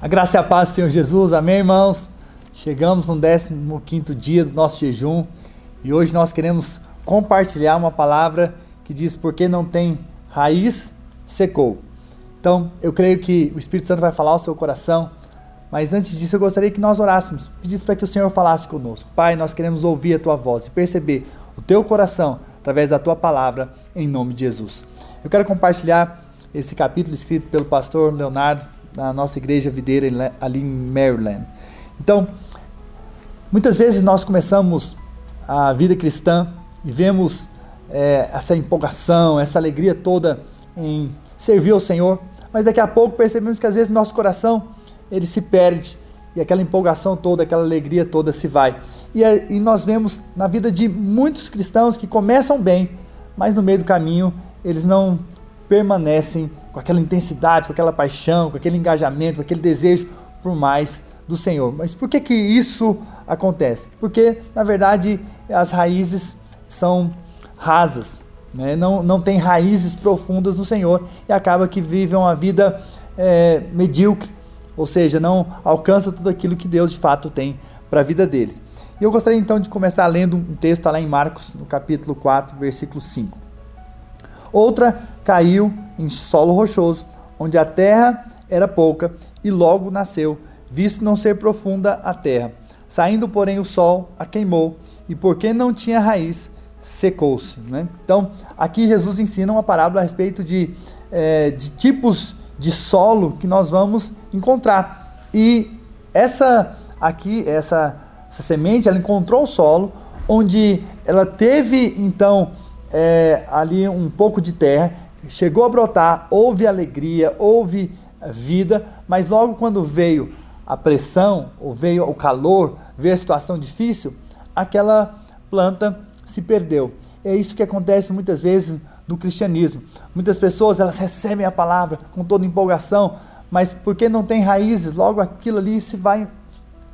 A graça e a paz do Senhor Jesus, amém, irmãos? Chegamos no 15 dia do nosso jejum e hoje nós queremos compartilhar uma palavra que diz: Porque não tem raiz, secou. Então, eu creio que o Espírito Santo vai falar ao seu coração, mas antes disso eu gostaria que nós orássemos, pedisse para que o Senhor falasse conosco. Pai, nós queremos ouvir a tua voz e perceber o teu coração através da tua palavra, em nome de Jesus. Eu quero compartilhar esse capítulo escrito pelo pastor Leonardo na nossa igreja videira ali em Maryland. Então, muitas vezes nós começamos a vida cristã e vemos é, essa empolgação, essa alegria toda em servir ao Senhor, mas daqui a pouco percebemos que às vezes nosso coração ele se perde e aquela empolgação toda, aquela alegria toda se vai. E, e nós vemos na vida de muitos cristãos que começam bem, mas no meio do caminho eles não permanecem com aquela intensidade, com aquela paixão, com aquele engajamento, com aquele desejo por mais do Senhor. Mas por que que isso acontece? Porque, na verdade, as raízes são rasas, né? não, não tem raízes profundas no Senhor e acaba que vivem uma vida é, medíocre, ou seja, não alcança tudo aquilo que Deus de fato tem para a vida deles. E eu gostaria então de começar lendo um texto lá em Marcos, no capítulo 4, versículo 5. Outra caiu em solo rochoso, onde a terra era pouca, e logo nasceu, visto não ser profunda a terra. Saindo, porém, o sol a queimou, e porque não tinha raiz, secou-se. Né? Então, aqui Jesus ensina uma parábola a respeito de, é, de tipos de solo que nós vamos encontrar. E essa aqui, essa, essa semente, ela encontrou o solo onde ela teve então é, ali um pouco de terra, chegou a brotar, houve alegria, houve vida, mas logo quando veio a pressão, ou veio o calor, veio a situação difícil, aquela planta se perdeu. É isso que acontece muitas vezes no cristianismo. Muitas pessoas elas recebem a palavra com toda empolgação, mas porque não tem raízes, logo aquilo ali se vai,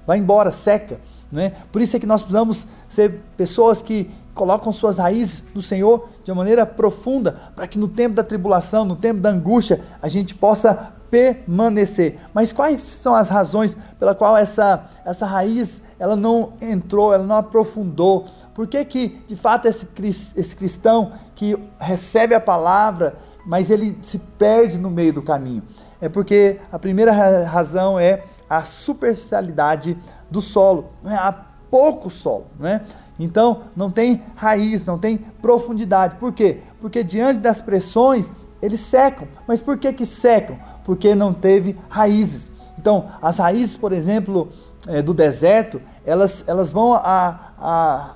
vai embora, seca. Né? Por isso é que nós precisamos ser pessoas que colocam suas raízes no Senhor de uma maneira profunda, para que no tempo da tribulação, no tempo da angústia, a gente possa permanecer. Mas quais são as razões pela qual essa, essa raiz ela não entrou, ela não aprofundou? Por que que, de fato, esse, esse cristão que recebe a palavra, mas ele se perde no meio do caminho? É porque a primeira razão é a superficialidade do solo, né? há pouco solo, né? Então não tem raiz, não tem profundidade. Por quê? Porque diante das pressões eles secam. Mas por que que secam? Porque não teve raízes. Então as raízes, por exemplo, é, do deserto, elas, elas vão a, a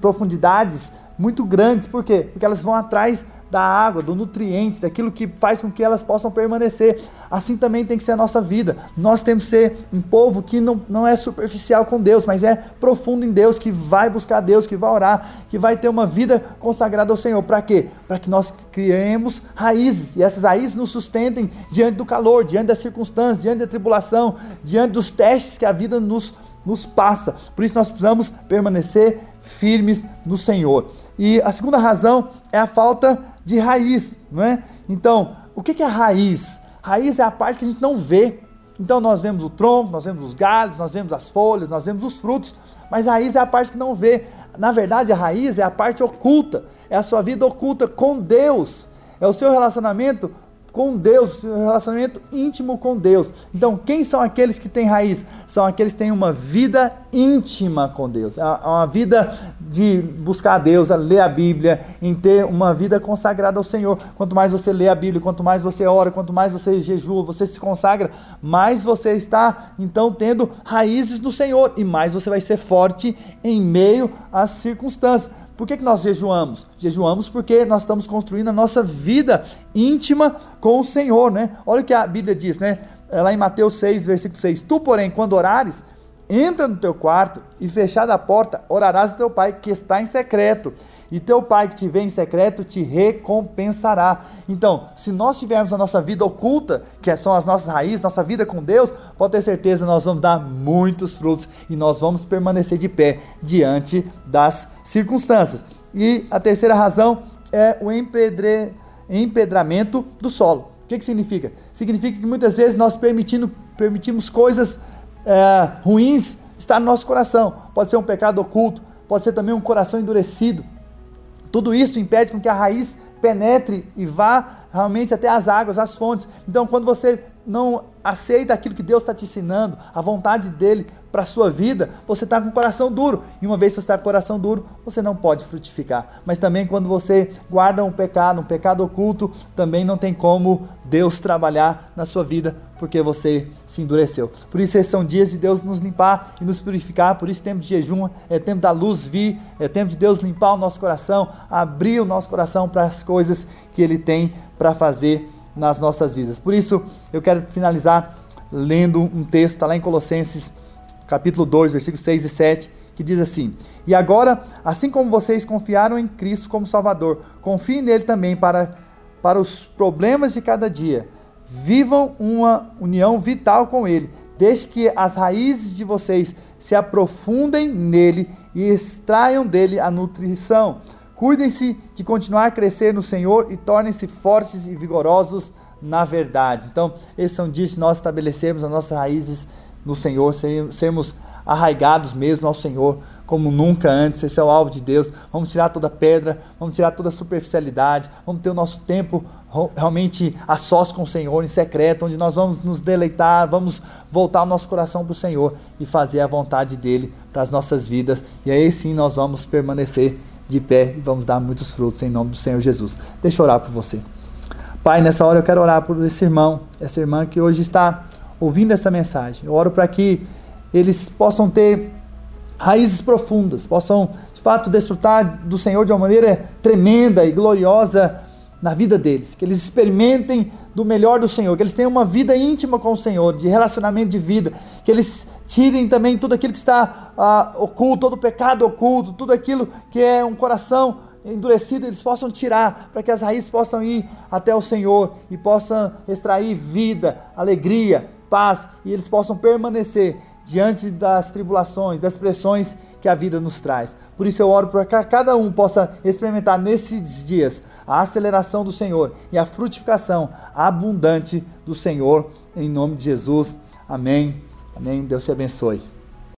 profundidades muito grandes. Por quê? Porque elas vão atrás da água, do nutriente, daquilo que faz com que elas possam permanecer. Assim também tem que ser a nossa vida. Nós temos que ser um povo que não, não é superficial com Deus, mas é profundo em Deus, que vai buscar Deus, que vai orar, que vai ter uma vida consagrada ao Senhor. Para quê? Para que nós criemos raízes e essas raízes nos sustentem diante do calor, diante das circunstâncias, diante da tribulação, diante dos testes que a vida nos, nos passa. Por isso nós precisamos permanecer firmes no Senhor. E a segunda razão é a falta de raiz, não é? Então, o que é raiz? Raiz é a parte que a gente não vê. Então, nós vemos o tronco, nós vemos os galhos, nós vemos as folhas, nós vemos os frutos, mas a raiz é a parte que não vê. Na verdade, a raiz é a parte oculta, é a sua vida oculta com Deus, é o seu relacionamento com Deus, relacionamento íntimo com Deus. Então, quem são aqueles que têm raiz? São aqueles que têm uma vida íntima com Deus, é uma vida de buscar a Deus, a ler a Bíblia, em ter uma vida consagrada ao Senhor. Quanto mais você lê a Bíblia, quanto mais você ora, quanto mais você jejua, você se consagra, mais você está então tendo raízes no Senhor e mais você vai ser forte em meio às circunstâncias. Por que, que nós jejuamos? Jejuamos porque nós estamos construindo a nossa vida íntima com o Senhor, né? Olha o que a Bíblia diz, né? É lá em Mateus 6, versículo 6. Tu, porém, quando orares, entra no teu quarto e fechada a porta, orarás ao teu pai que está em secreto e teu pai que te vê em secreto te recompensará. Então, se nós tivermos a nossa vida oculta, que são as nossas raízes, nossa vida com Deus, pode ter certeza nós vamos dar muitos frutos e nós vamos permanecer de pé diante das circunstâncias. E a terceira razão é o empedre, empedramento do solo. O que, que significa? Significa que muitas vezes nós permitindo permitimos coisas é, ruins estar no nosso coração. Pode ser um pecado oculto, pode ser também um coração endurecido. Tudo isso impede com que a raiz penetre e vá realmente até as águas, as fontes. Então, quando você não aceita aquilo que Deus está te ensinando, a vontade dele para a sua vida, você está com o coração duro. E uma vez que você está com o coração duro, você não pode frutificar. Mas também quando você guarda um pecado, um pecado oculto, também não tem como Deus trabalhar na sua vida, porque você se endureceu. Por isso, esses são dias de Deus nos limpar e nos purificar. Por isso, tempo de jejum, é tempo da luz vir, é tempo de Deus limpar o nosso coração, abrir o nosso coração para as coisas que Ele tem para fazer nas nossas vidas. Por isso, eu quero finalizar lendo um texto, está lá em Colossenses, capítulo 2, versículos 6 e 7, que diz assim: E agora, assim como vocês confiaram em Cristo como Salvador, confiem nele também para, para os problemas de cada dia. Vivam uma união vital com ele, desde que as raízes de vocês se aprofundem nele e extraiam dele a nutrição Cuidem-se de continuar a crescer no Senhor e tornem-se fortes e vigorosos na verdade. Então, esses são dias de nós estabelecermos as nossas raízes no Senhor, sermos arraigados mesmo ao Senhor, como nunca antes. Esse é o alvo de Deus. Vamos tirar toda pedra, vamos tirar toda superficialidade, vamos ter o nosso tempo realmente a sós com o Senhor, em secreto, onde nós vamos nos deleitar, vamos voltar o nosso coração para o Senhor e fazer a vontade dEle para as nossas vidas. E aí sim nós vamos permanecer de pé e vamos dar muitos frutos em nome do Senhor Jesus. Deixa eu orar por você. Pai, nessa hora eu quero orar por esse irmão, essa irmã que hoje está ouvindo essa mensagem. Eu oro para que eles possam ter raízes profundas, possam de fato desfrutar do Senhor de uma maneira tremenda e gloriosa na vida deles, que eles experimentem do melhor do Senhor, que eles tenham uma vida íntima com o Senhor, de relacionamento de vida, que eles tirem também tudo aquilo que está ah, oculto, todo o pecado oculto, tudo aquilo que é um coração endurecido, eles possam tirar, para que as raízes possam ir até o Senhor e possam extrair vida, alegria, paz, e eles possam permanecer diante das tribulações, das pressões que a vida nos traz. Por isso eu oro para que cada um possa experimentar nesses dias a aceleração do Senhor e a frutificação abundante do Senhor, em nome de Jesus. Amém. Amém. Deus te abençoe.